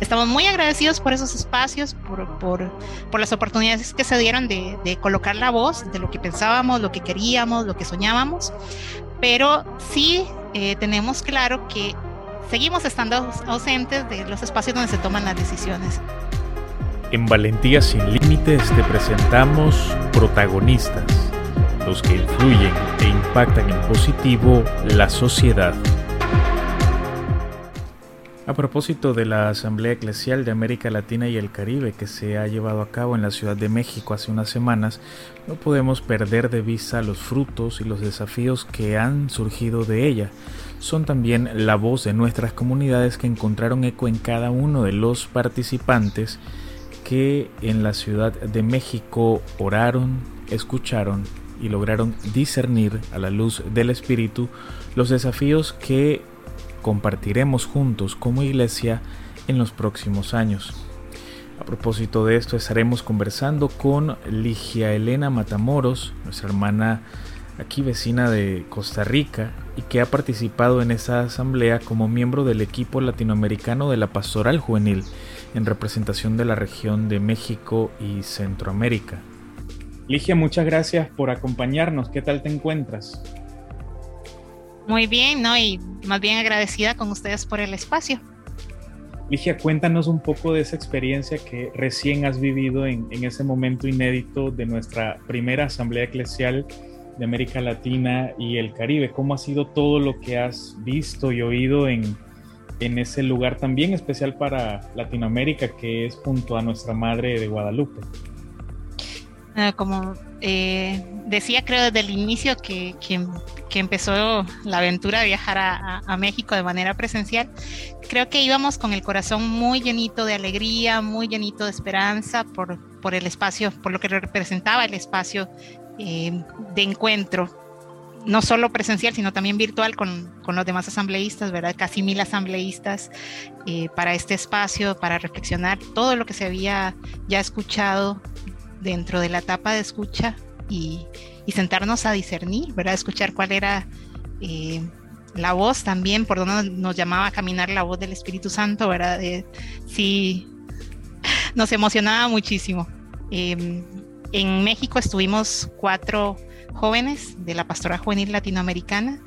Estamos muy agradecidos por esos espacios, por, por, por las oportunidades que se dieron de, de, colocar la voz de lo que pensábamos, lo que queríamos, lo que soñábamos, pero sí eh, tenemos claro que seguimos estando ausentes de los espacios donde se toman las decisiones. En Valentía sin Límites te presentamos protagonistas, los que influyen e impactan en positivo la sociedad. A propósito de la Asamblea Eclesial de América Latina y el Caribe que se ha llevado a cabo en la Ciudad de México hace unas semanas, no podemos perder de vista los frutos y los desafíos que han surgido de ella. Son también la voz de nuestras comunidades que encontraron eco en cada uno de los participantes que en la Ciudad de México oraron, escucharon y lograron discernir a la luz del Espíritu los desafíos que compartiremos juntos como iglesia en los próximos años. A propósito de esto, estaremos conversando con Ligia Elena Matamoros, nuestra hermana aquí vecina de Costa Rica y que ha participado en esa asamblea como miembro del equipo latinoamericano de la Pastoral Juvenil en representación de la región de México y Centroamérica. Ligia, muchas gracias por acompañarnos. ¿Qué tal te encuentras? Muy bien, ¿no? Y más bien agradecida con ustedes por el espacio. Ligia, cuéntanos un poco de esa experiencia que recién has vivido en, en, ese momento inédito de nuestra primera asamblea eclesial de América Latina y el Caribe. ¿Cómo ha sido todo lo que has visto y oído en, en ese lugar también especial para Latinoamérica que es junto a nuestra Madre de Guadalupe? Ah, como eh, decía, creo desde el inicio que, que, empezó la aventura de viajar a, México de manera presencial, creo que íbamos con el corazón muy llenito de alegría, muy llenito de esperanza por, por el espacio, por lo que representaba el espacio eh, de encuentro, no solo presencial, sino también virtual con, con los demás asambleístas, ¿verdad? Casi mil asambleístas eh, para este espacio, para reflexionar todo lo que se había ya escuchado dentro de la etapa de escucha y, sentarnos a discernir, ¿verdad? Escuchar cuál era eh, la voz también, por donde nos llamaba a caminar la voz del Espíritu Santo, ¿verdad? sí, nos emocionaba muchísimo. Em, en México estuvimos cuatro jóvenes de la Pastora Juvenil Latinoamericana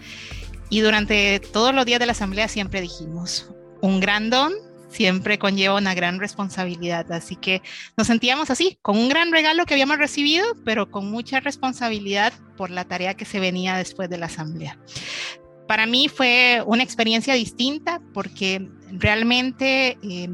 y durante todos los días de la asamblea siempre dijimos, un gran don siempre conlleva una gran responsabilidad. Así que nos sentíamos así, con un gran regalo que habíamos recibido, pero con mucha responsabilidad por la tarea que se venía después de la asamblea. Para mí fue una experiencia distinta porque realmente eh,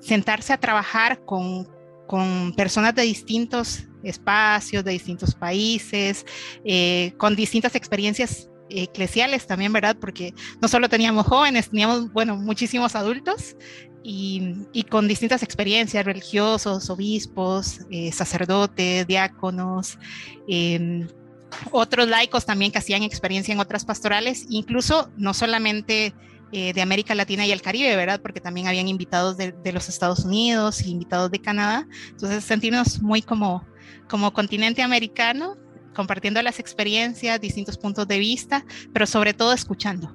sentarse a trabajar con, con personas de distintos espacios, de distintos países, eh, con distintas experiencias eclesiales también, ¿verdad? Porque no solo teníamos jóvenes, teníamos, bueno, muchísimos adultos y, y con distintas experiencias, religiosos, obispos, eh, sacerdotes, diáconos, eh, otros laicos también que hacían experiencia en otras pastorales, incluso no solamente eh, de América Latina y el Caribe, ¿verdad? Porque también habían invitados de, de los Estados Unidos y invitados de Canadá. Entonces sentirnos muy como, como continente americano compartiendo las experiencias, distintos puntos de vista, pero sobre todo escuchando.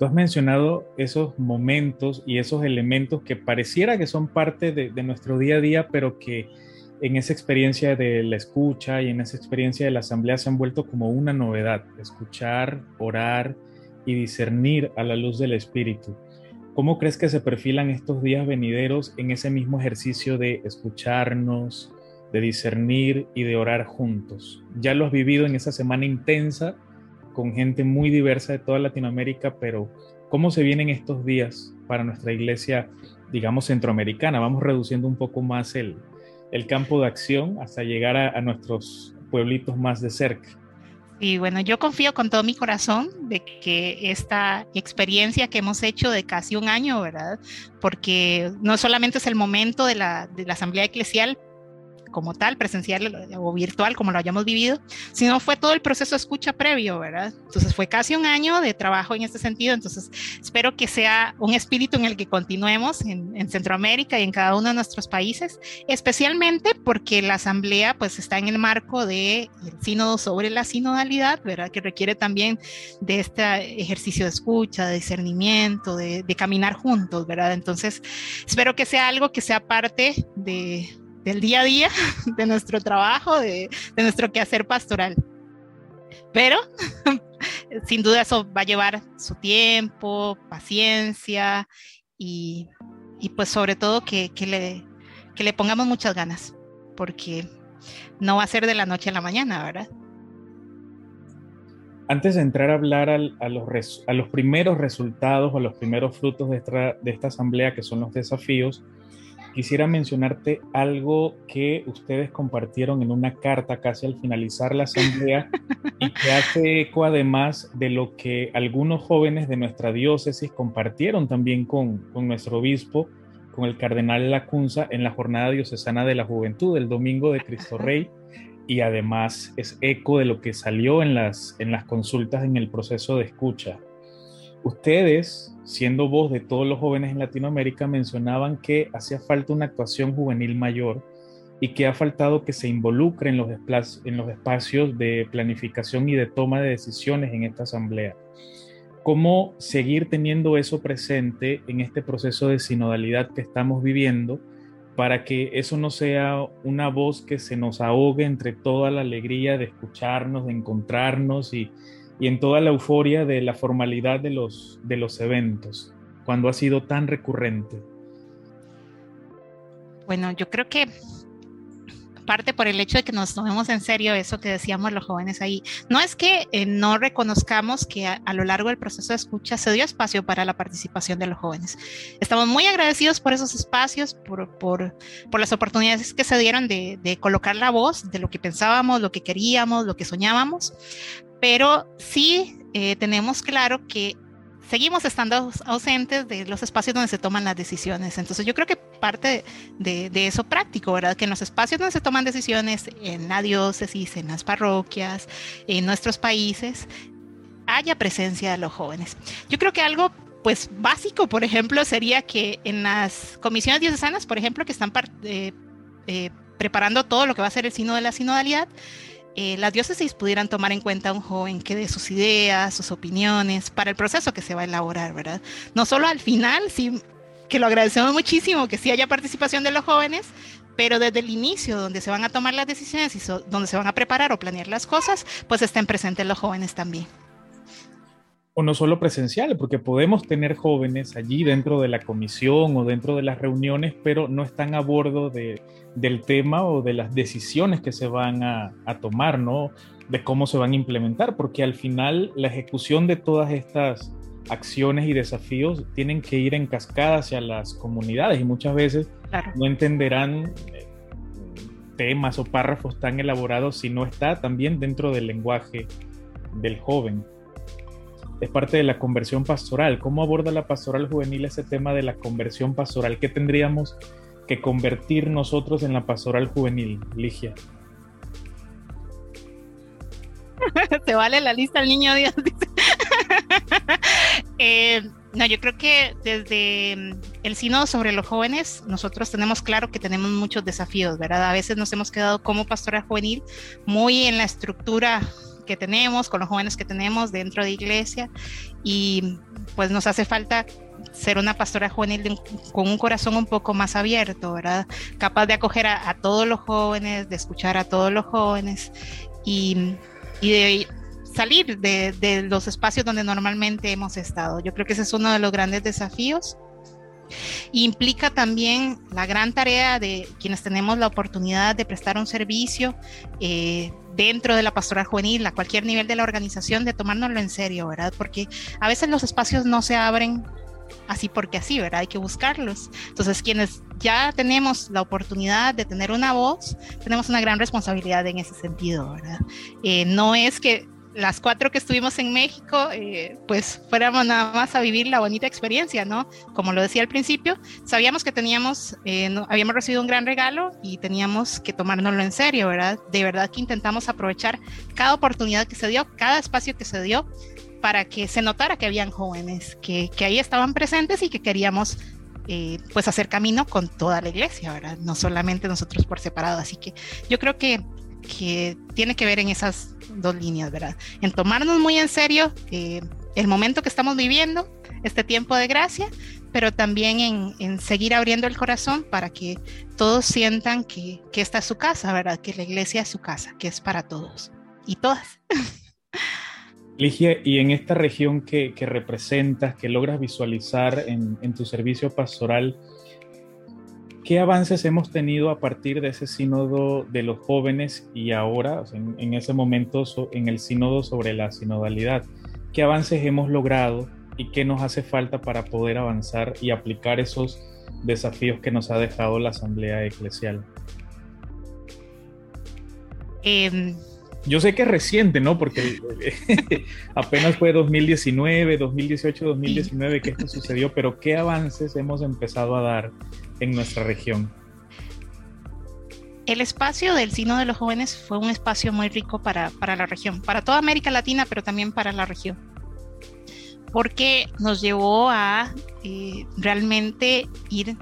Tú has mencionado esos momentos y esos elementos que pareciera que son parte de, nuestro día a día, pero que en esa experiencia de la escucha y en esa experiencia de la asamblea se han vuelto como una novedad, escuchar, orar y discernir a la luz del Espíritu. ¿Cómo crees que se perfilan estos días venideros en ese mismo ejercicio de escucharnos, de discernir y de orar juntos. Ya lo has vivido en esa semana intensa con gente muy diversa de toda Latinoamérica, pero ¿cómo se vienen estos días para nuestra iglesia, digamos, centroamericana? Vamos reduciendo un poco más el, el campo de acción hasta llegar a, nuestros pueblitos más de cerca. Y bueno, yo confío con todo mi corazón de que esta experiencia que hemos hecho de casi un año, ¿verdad? Porque no solamente es el momento de la, de la asamblea eclesial, como tal, presencial o virtual, como lo hayamos vivido, sino fue todo el proceso de escucha previo, ¿verdad? Entonces fue casi un año de trabajo en este sentido, entonces espero que sea un espíritu en el que continuemos en, en Centroamérica y en cada uno de nuestros países, especialmente porque la asamblea pues está en el marco del de sínodo sobre la sinodalidad, ¿verdad? Que requiere también de este ejercicio de escucha, de discernimiento, de, de caminar juntos, ¿verdad? Entonces espero que sea algo que sea parte de del día a día, de nuestro trabajo, de, nuestro quehacer pastoral. Pero sin duda eso va a llevar su tiempo, paciencia y, pues sobre todo que, le, que le pongamos muchas ganas, porque no va a ser de la noche a la mañana, ¿verdad? Antes de entrar a hablar a, los, a los primeros resultados, a los primeros frutos de esta, de esta asamblea, que son los desafíos, quisiera mencionarte algo que ustedes compartieron en una carta casi al finalizar la asamblea y que hace eco además de lo que algunos jóvenes de nuestra diócesis compartieron también con, con nuestro obispo, con el cardenal Lacunza en la jornada diocesana de la juventud el domingo de Cristo Rey y además es eco de lo que salió en las, en las consultas en el proceso de escucha. Ustedes, siendo voz de todos los jóvenes en Latinoamérica, mencionaban que hacía falta una actuación juvenil mayor y que ha faltado que se involucre en los, en los espacios de planificación y de toma de decisiones en esta asamblea. ¿Cómo seguir teniendo eso presente en este proceso de sinodalidad que estamos viviendo para que eso no sea una voz que se nos ahogue entre toda la alegría de escucharnos, de encontrarnos y, y en toda la euforia de la formalidad de los, de los eventos, cuando ha sido tan recurrente? Bueno, yo creo que parte por el hecho de que nos tomemos en serio eso que decíamos los jóvenes ahí. No es que eh, no reconozcamos que a, lo largo del proceso de escucha se dio espacio para la participación de los jóvenes. Estamos muy agradecidos por esos espacios, por, por, por las oportunidades que se dieron de, de, colocar la voz de lo que pensábamos, lo que queríamos, lo que soñábamos, pero sí eh, tenemos claro que seguimos estando ausentes de los espacios donde se toman las decisiones. Entonces yo creo que parte de, eso práctico, ¿verdad? Que en los espacios donde se toman decisiones, en la diócesis, en las parroquias, en nuestros países, haya presencia de los jóvenes. Yo creo que algo pues básico, por ejemplo, sería que en las comisiones diocesanas, por ejemplo, que están eh, eh, preparando todo lo que va a ser el sino de la sinodalidad, eh, las diócesis pudieran tomar en cuenta a un joven que dé sus ideas, sus opiniones para el proceso que se va a elaborar, ¿verdad? No solo al final, sí, que lo agradecemos muchísimo, que sí haya participación de los jóvenes, pero desde el inicio, donde se van a tomar las decisiones y donde se van a preparar o planear las cosas, pues estén presentes los jóvenes también o no solo presenciales, porque podemos tener jóvenes allí dentro de la comisión o dentro de las reuniones, pero no están a bordo de, del tema o de las decisiones que se van a, a, tomar, ¿no? De cómo se van a implementar, porque al final la ejecución de todas estas acciones y desafíos tienen que ir en cascada hacia las comunidades y muchas veces no entenderán eh, temas o párrafos tan elaborados si no está también dentro del lenguaje del joven es parte de la conversión pastoral. ¿Cómo aborda la pastoral juvenil ese tema de la conversión pastoral? ¿Qué tendríamos que convertir nosotros en la pastoral juvenil, Ligia? Se vale la lista el niño Dios. Eh, no, yo creo que desde mm, el sínodo sobre los jóvenes, nosotros tenemos claro que tenemos muchos desafíos, ¿verdad? A veces nos hemos quedado como pastoral juvenil muy en la estructura que tenemos, con los jóvenes que tenemos dentro de iglesia y pues nos hace falta ser una pastora juvenil con un corazón un poco más abierto, ¿verdad? Capaz de acoger a, todos los jóvenes, de escuchar a todos los jóvenes y, y de salir de, de, los espacios donde normalmente hemos estado. Yo creo que ese es uno de los grandes desafíos. Implica también la gran tarea de quienes tenemos la oportunidad de prestar un servicio eh, dentro de la pastoral juvenil, a cualquier nivel de la organización, de tomárnoslo en serio, ¿verdad? Porque a veces los espacios no se abren así porque así, ¿verdad? Hay que buscarlos. Entonces, quienes ya tenemos la oportunidad de tener una voz, tenemos una gran responsabilidad en ese sentido, ¿verdad? Eh, no es que las cuatro que estuvimos en México, eh, pues fuéramos nada más a vivir la bonita experiencia, ¿no? Como lo decía al principio, sabíamos que teníamos, eh, habíamos recibido un gran regalo y teníamos que tomárnoslo en serio, ¿verdad? De verdad que intentamos aprovechar cada oportunidad que se dio, cada espacio que se dio para que se notara que habían jóvenes, que, que ahí estaban presentes y que queríamos eh, pues hacer camino con toda la iglesia, ¿verdad? No solamente nosotros por separado. Así que yo creo que, que tiene que ver en esas dos líneas, ¿verdad? En tomarnos muy en serio eh, el momento que estamos viviendo, este tiempo de gracia, pero también en, en, seguir abriendo el corazón para que todos sientan que, que esta es su casa, ¿verdad? Que la iglesia es su casa, que es para todos y todas. Ligia, y en esta región que, que representas, que logras visualizar en, en, tu servicio pastoral, ¿qué avances hemos tenido a partir de ese sínodo de los jóvenes y ahora, en, ese momento, en el sínodo sobre la sinodalidad? ¿Qué avances hemos logrado y qué nos hace falta para poder avanzar y aplicar esos desafíos que nos ha dejado la Asamblea Eclesial? Eh, yo sé que es reciente, ¿no? Porque apenas fue 2019, 2018, 2019 que esto sucedió, pero ¿qué avances hemos empezado a dar en nuestra región? El espacio del Sino de los Jóvenes fue un espacio muy rico para, para la región, para toda América Latina, pero también para la región, porque nos llevó a eh, realmente ir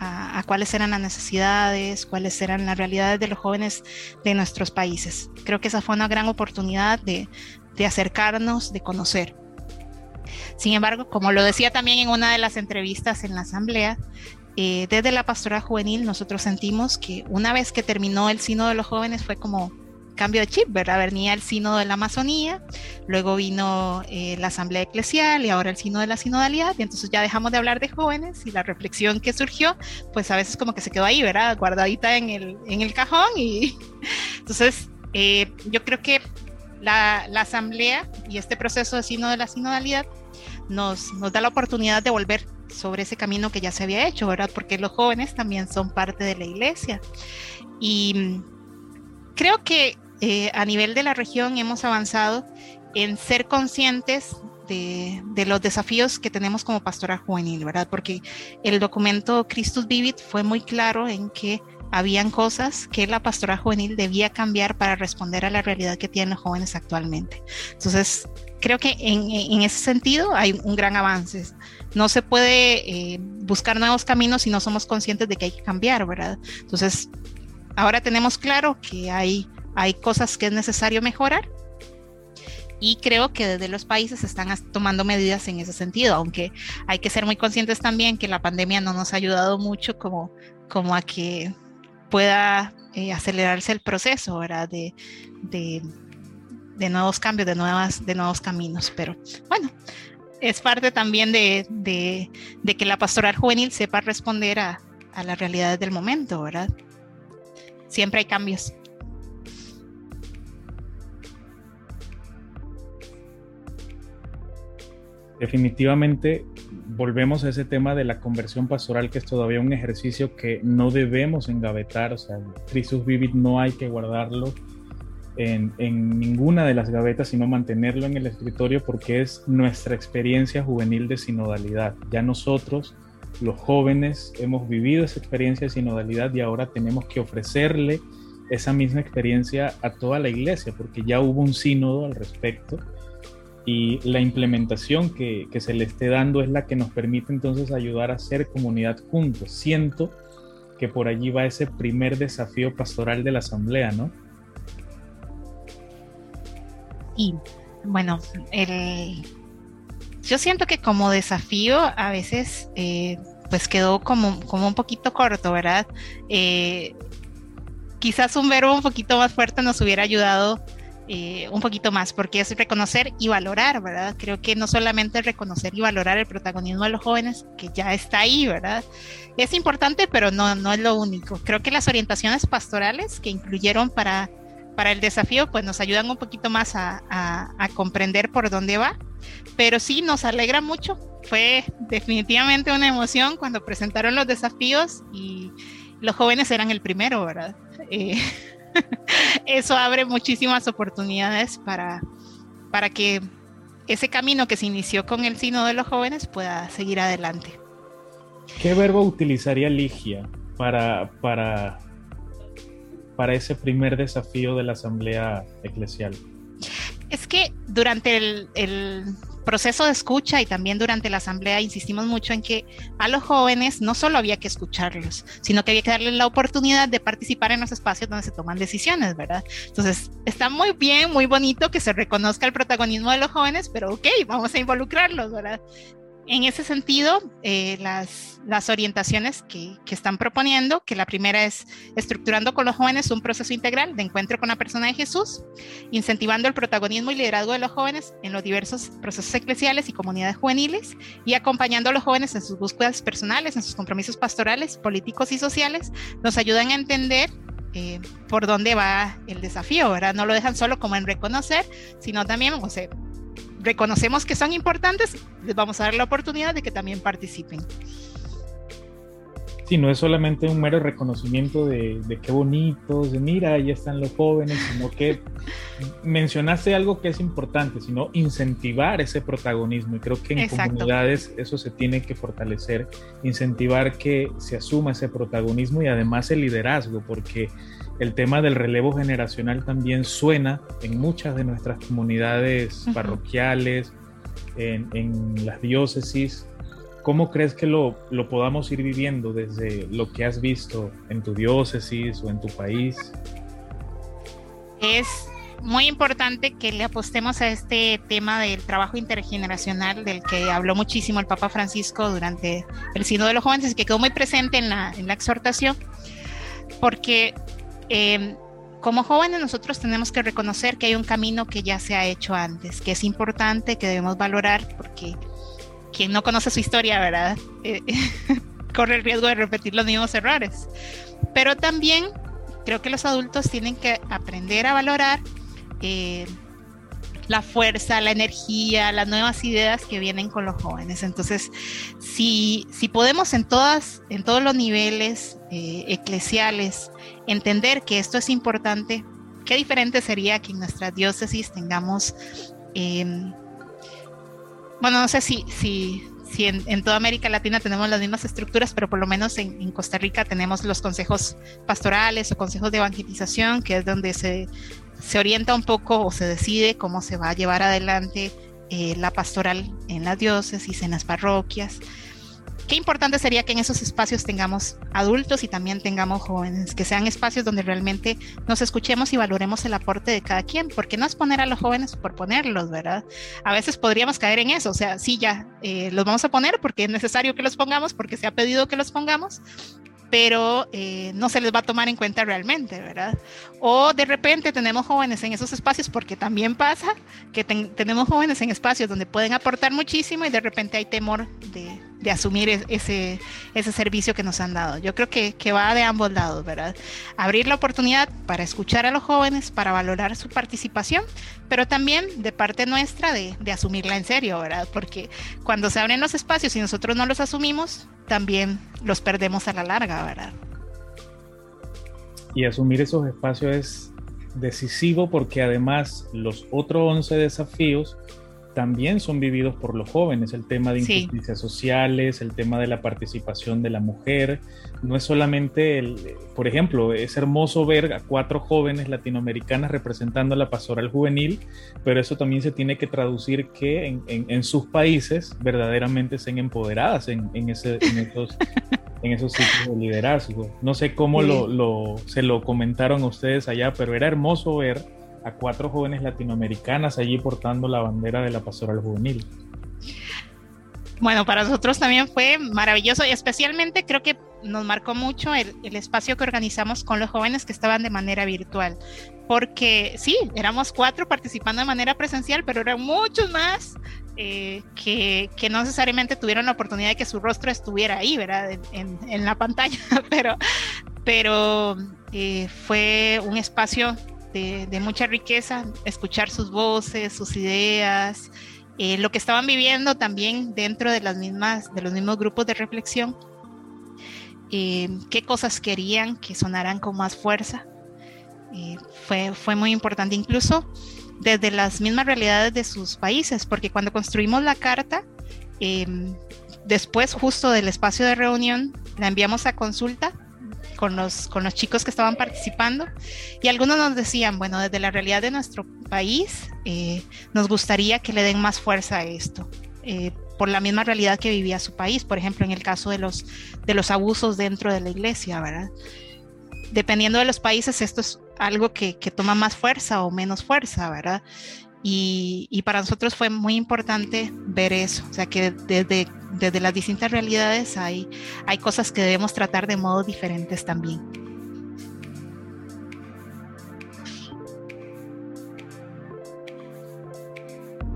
a, cuáles eran las necesidades, cuáles eran las realidades de los jóvenes de nuestros países. Creo que esa fue una gran oportunidad de, de acercarnos, de conocer. Sin embargo, como lo decía también en una de las entrevistas en la asamblea, eh, desde la pastora juvenil nosotros sentimos que una vez que terminó el sino de los jóvenes fue como cambio de chip, ¿verdad? Venía el Sino de la Amazonía, luego vino eh, la Asamblea Eclesial y ahora el Sino de la Sinodalidad, y entonces ya dejamos de hablar de jóvenes y la reflexión que surgió, pues a veces como que se quedó ahí, ¿verdad? Guardadita en el, en el cajón y entonces eh, yo creo que la, la, Asamblea y este proceso de Sino de la Sinodalidad nos, nos da la oportunidad de volver sobre ese camino que ya se había hecho, ¿verdad? Porque los jóvenes también son parte de la iglesia. Y creo que eh, a nivel de la región hemos avanzado en ser conscientes de, de, los desafíos que tenemos como pastora juvenil, ¿verdad? Porque el documento Christus Vivit fue muy claro en que habían cosas que la pastora juvenil debía cambiar para responder a la realidad que tienen los jóvenes actualmente. Entonces, creo que en, en ese sentido hay un gran avance. No se puede eh, buscar nuevos caminos si no somos conscientes de que hay que cambiar, ¿verdad? Entonces, ahora tenemos claro que hay hay cosas que es necesario mejorar y creo que desde los países están tomando medidas en ese sentido, aunque hay que ser muy conscientes también que la pandemia no nos ha ayudado mucho como, como a que pueda eh, acelerarse el proceso ¿verdad? De, de, nuevos cambios, de, nuevas, de nuevos caminos. Pero bueno, es parte también de, de, de que la pastoral juvenil sepa responder a, a las realidades del momento, ¿verdad? Siempre hay cambios. Definitivamente volvemos a ese tema de la conversión pastoral, que es todavía un ejercicio que no debemos engavetar, o sea, Christus Vivit no hay que guardarlo en, en, ninguna de las gavetas, sino mantenerlo en el escritorio porque es nuestra experiencia juvenil de sinodalidad. Ya nosotros, los jóvenes, hemos vivido esa experiencia de sinodalidad y ahora tenemos que ofrecerle esa misma experiencia a toda la iglesia, porque ya hubo un sínodo al respecto y la implementación que, que, se le esté dando es la que nos permite entonces ayudar a hacer comunidad juntos. Siento que por allí va ese primer desafío pastoral de la asamblea, ¿no? Y bueno, el, yo siento que como desafío a veces eh, pues quedó como, como un poquito corto, ¿verdad? Eh, quizás un verbo un poquito más fuerte nos hubiera ayudado eh, un poquito más, porque es reconocer y valorar, ¿verdad? Creo que no solamente reconocer y valorar el protagonismo de los jóvenes, que ya está ahí, ¿verdad? Es importante, pero no, no es lo único. Creo que las orientaciones pastorales que incluyeron para, para el desafío, pues nos ayudan un poquito más a, a, comprender por dónde va, pero sí nos alegra mucho. Fue definitivamente una emoción cuando presentaron los desafíos y los jóvenes eran el primero, ¿verdad? Eh, eso abre muchísimas oportunidades para, para que ese camino que se inició con el Sino de los Jóvenes pueda seguir adelante. ¿Qué verbo utilizaría Ligia para, para, para ese primer desafío de la Asamblea Eclesial? Es que durante el, el proceso de escucha y también durante la asamblea insistimos mucho en que a los jóvenes no solo había que escucharlos, sino que había que darles la oportunidad de participar en los espacios donde se toman decisiones, ¿verdad? Entonces, está muy bien, muy bonito que se reconozca el protagonismo de los jóvenes, pero ok, vamos a involucrarlos, ¿verdad? En ese sentido, eh, las, orientaciones que, que, están proponiendo, que la primera es estructurando con los jóvenes un proceso integral de encuentro con la persona de Jesús, incentivando el protagonismo y liderazgo de los jóvenes en los diversos procesos eclesiales y comunidades juveniles, y acompañando a los jóvenes en sus búsquedas personales, en sus compromisos pastorales, políticos y sociales, nos ayudan a entender eh, por dónde va el desafío, ¿verdad? No lo dejan solo como en reconocer, sino también, o sea, reconocemos que son importantes, les vamos a dar la oportunidad de que también participen. Sí, no es solamente un mero reconocimiento de, de qué bonitos, de mira, ahí están los jóvenes, sino que mencionaste algo que es importante, sino incentivar ese protagonismo. Y creo que en comunidades eso se tiene que fortalecer, incentivar que se asuma ese protagonismo y además el liderazgo, porque el tema del relevo generacional también suena en muchas de nuestras comunidades parroquiales, en, las diócesis. ¿Cómo crees que lo, lo, podamos ir viviendo desde lo que has visto en tu diócesis o en tu país? Es muy importante que le apostemos a este tema del trabajo intergeneracional del que habló muchísimo el Papa Francisco durante el Sínodo de los Jóvenes que quedó muy presente en la, en la exhortación, porque Em, como jóvenes nosotros tenemos que reconocer que hay un camino que ya se ha hecho antes, que es importante, que debemos valorar, porque quien no conoce su historia, ¿verdad? Eh, corre el riesgo de repetir los mismos errores. Pero también creo que los adultos tienen que aprender a valorar eh, la fuerza, la energía, las nuevas ideas que vienen con los jóvenes. Entonces, si, si podemos en, todas, en todos los niveles eh, eclesiales entender que esto es importante, qué diferente sería que en nuestras diócesis tengamos, em, bueno, no sé si, si, si en, toda América Latina tenemos las mismas estructuras, pero por lo menos en, Costa Rica tenemos los consejos pastorales o consejos de evangelización, que es donde se, se orienta un poco o se decide cómo se va a llevar adelante eh, la pastoral en las diócesis, en las parroquias qué importante sería que en esos espacios tengamos adultos y también tengamos jóvenes, que sean espacios donde realmente nos escuchemos y valoremos el aporte de cada quien, porque no es poner a los jóvenes por ponerlos, ¿verdad? A veces podríamos caer en eso, o sea, sí, ya eh, los vamos a poner porque es necesario que los pongamos, porque se ha pedido que los pongamos, pero eh, no se les va a tomar en cuenta realmente, ¿verdad? O de repente tenemos jóvenes en esos espacios, porque también pasa que tenemos jóvenes en espacios donde pueden aportar muchísimo y de repente hay temor de, de asumir ese, ese servicio que nos han dado. Yo creo que, que, va de ambos lados, ¿verdad? Abrir la oportunidad para escuchar a los jóvenes, para valorar su participación, pero también de parte nuestra de, de asumirla en serio, ¿verdad? Porque cuando se abren los espacios y nosotros no los asumimos, también los perdemos a la larga, ¿verdad? Y asumir esos espacios es decisivo porque además los otros 11 desafíos también son vividos por los jóvenes, el tema de injusticias sociales, el tema de la participación de la mujer. No es solamente, el, por ejemplo, es hermoso ver a cuatro jóvenes latinoamericanas representando la pastoral juvenil, pero eso también se tiene que traducir que en, sus países verdaderamente sean empoderadas en, ese, en esos, en esos sitios de liderazgo. No sé cómo lo, se lo comentaron a ustedes allá, pero era hermoso ver a cuatro jóvenes latinoamericanas allí portando la bandera de la pastoral juvenil. Bueno, para nosotros también fue maravilloso y especialmente creo que nos marcó mucho el, espacio que organizamos con los jóvenes que estaban de manera virtual, porque sí, éramos cuatro participando de manera presencial, pero eran muchos más eh, que, que, no necesariamente tuvieron la oportunidad de que su rostro estuviera ahí, ¿verdad? En, en, la pantalla, pero, pero eh, fue un espacio de, mucha riqueza, escuchar sus voces, sus ideas, eh, lo que estaban viviendo también dentro de las mismas, de los mismos grupos de reflexión, eh, qué cosas querían que sonaran con más fuerza. Eh, fue, fue muy importante. Incluso desde las mismas realidades de sus países, porque cuando construimos la carta, em, después justo del espacio de reunión, la enviamos a consulta con los, con los chicos que estaban participando y algunos nos decían, bueno, desde la realidad de nuestro país, eh, nos gustaría que le den más fuerza a esto. Eh, por la misma realidad que vivía su país, por ejemplo, en el caso de los, de los abusos dentro de la iglesia, ¿verdad? Dependiendo de los países, esto es algo que, que toma más fuerza o menos fuerza, ¿verdad? Y, para nosotros fue muy importante ver eso, o sea, que desde, desde las distintas realidades hay, hay cosas que debemos tratar de modos diferentes también.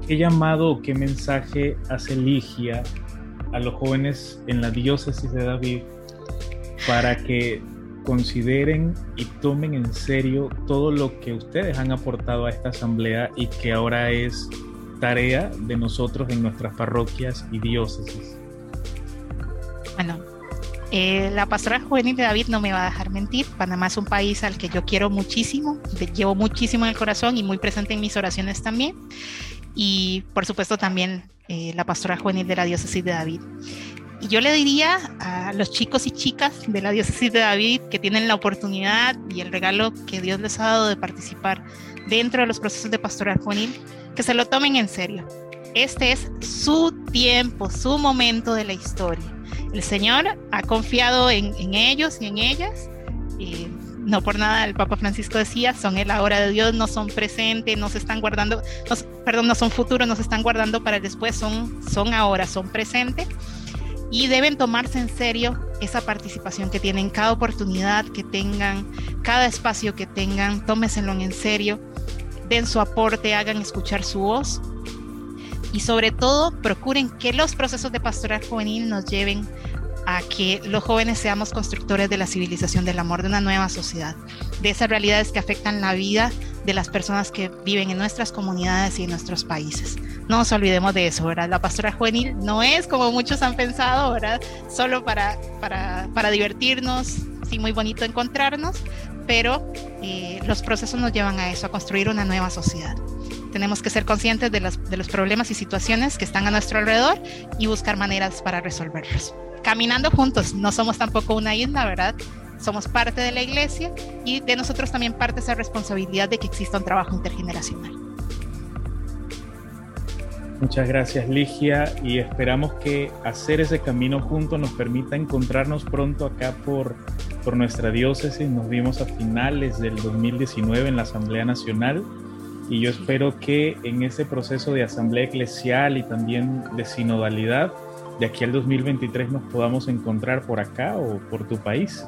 ¿Qué llamado o qué mensaje hace Ligia a los jóvenes en la diócesis de David para que consideren y tomen en serio todo lo que ustedes han aportado a esta asamblea y que ahora es tarea de nosotros en nuestras parroquias y diócesis? Bueno, eh, la pastora juvenil de David no me va a dejar mentir. Panamá es un país al que yo quiero muchísimo, llevo muchísimo en el corazón y muy presente en mis oraciones también. Y por supuesto también eh, la pastora juvenil de la diócesis de David. Y yo le diría a los chicos y chicas de la diócesis de David que tienen la oportunidad y el regalo que Dios les ha dado de participar dentro de los procesos de pastoral juvenil, que se lo tomen en serio. Este es su tiempo, su momento de la historia. El Señor ha confiado en, ellos y en ellas. no por nada el Papa Francisco decía, son el ahora de Dios, no son presente, no se están guardando, perdón, no son futuro, no se están guardando para después, son, son ahora, son presente y deben tomarse en serio esa participación que tienen, cada oportunidad que tengan, cada espacio que tengan, tómeselo en serio, den su aporte, hagan escuchar su voz y sobre todo procuren que los procesos de pastoral juvenil nos lleven a que los jóvenes seamos constructores de la civilización del amor de una nueva sociedad, de esas realidades que afectan la vida de las personas que viven en nuestras comunidades y en nuestros países. No nos olvidemos de eso, ¿verdad? La pastora juvenil no es como muchos han pensado, ¿verdad? Solo para, para, para divertirnos, sí, muy bonito encontrarnos, pero eh, los procesos nos llevan a eso, a construir una nueva sociedad. Tenemos que ser conscientes de los, de los problemas y situaciones que están a nuestro alrededor y buscar maneras para resolverlos. Caminando juntos, no somos tampoco una isla, ¿verdad? Somos parte de la iglesia y de nosotros también parte esa responsabilidad de que exista un trabajo intergeneracional. Muchas gracias Ligia y esperamos que hacer ese camino juntos nos permita encontrarnos pronto acá por, por nuestra diócesis. Nos vimos a finales del 2019 en la Asamblea Nacional y yo espero que en ese proceso de asamblea eclesial y también de sinodalidad, de aquí al 2023 nos podamos encontrar por acá o por tu país.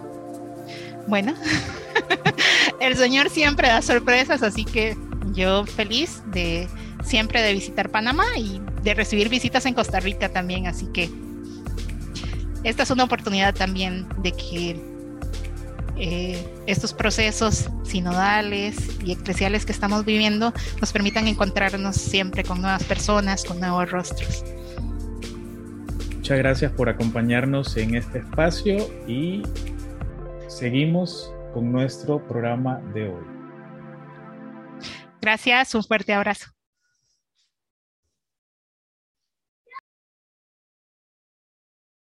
Bueno, el Señor siempre da sorpresas, así que yo feliz de siempre de visitar Panamá y de recibir visitas en Costa Rica también, así que esta es una oportunidad también de que eh, estos procesos sinodales y eclesiales que estamos viviendo nos permitan encontrarnos siempre con nuevas personas, con nuevos rostros. Muchas gracias por acompañarnos en este espacio y seguimos con nuestro programa de hoy. Gracias, un fuerte abrazo.